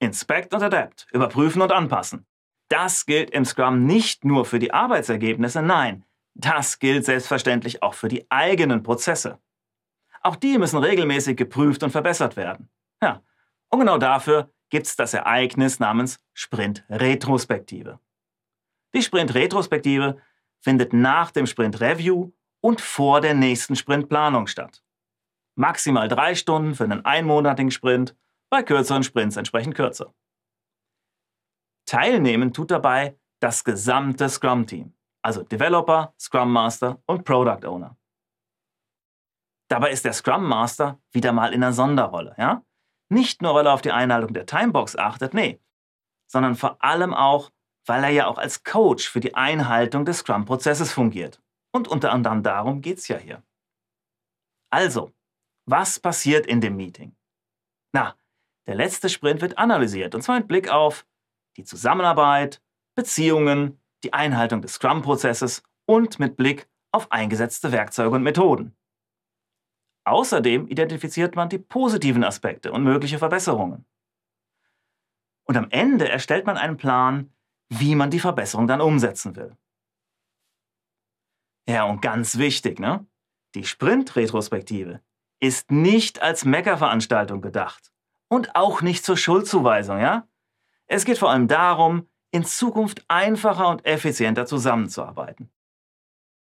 Inspect und Adapt, überprüfen und anpassen. Das gilt im Scrum nicht nur für die Arbeitsergebnisse, nein, das gilt selbstverständlich auch für die eigenen Prozesse. Auch die müssen regelmäßig geprüft und verbessert werden. Ja, und genau dafür gibt es das Ereignis namens Sprint-Retrospektive. Die Sprint-Retrospektive findet nach dem Sprint-Review und vor der nächsten Sprintplanung statt. Maximal drei Stunden für einen einmonatigen Sprint, bei kürzeren Sprints entsprechend kürzer. Teilnehmen tut dabei das gesamte Scrum-Team, also Developer, Scrum Master und Product Owner. Dabei ist der Scrum Master wieder mal in einer Sonderrolle, ja? Nicht nur, weil er auf die Einhaltung der Timebox achtet, nee, sondern vor allem auch, weil er ja auch als Coach für die Einhaltung des Scrum-Prozesses fungiert. Und unter anderem darum geht es ja hier. Also, was passiert in dem Meeting? Na, der letzte Sprint wird analysiert, und zwar mit Blick auf die Zusammenarbeit, Beziehungen, die Einhaltung des Scrum-Prozesses und mit Blick auf eingesetzte Werkzeuge und Methoden. Außerdem identifiziert man die positiven Aspekte und mögliche Verbesserungen. Und am Ende erstellt man einen Plan, wie man die Verbesserung dann umsetzen will. Ja, und ganz wichtig, ne? Die Sprint-Retrospektive ist nicht als Meckerveranstaltung gedacht und auch nicht zur Schuldzuweisung, ja? Es geht vor allem darum, in Zukunft einfacher und effizienter zusammenzuarbeiten.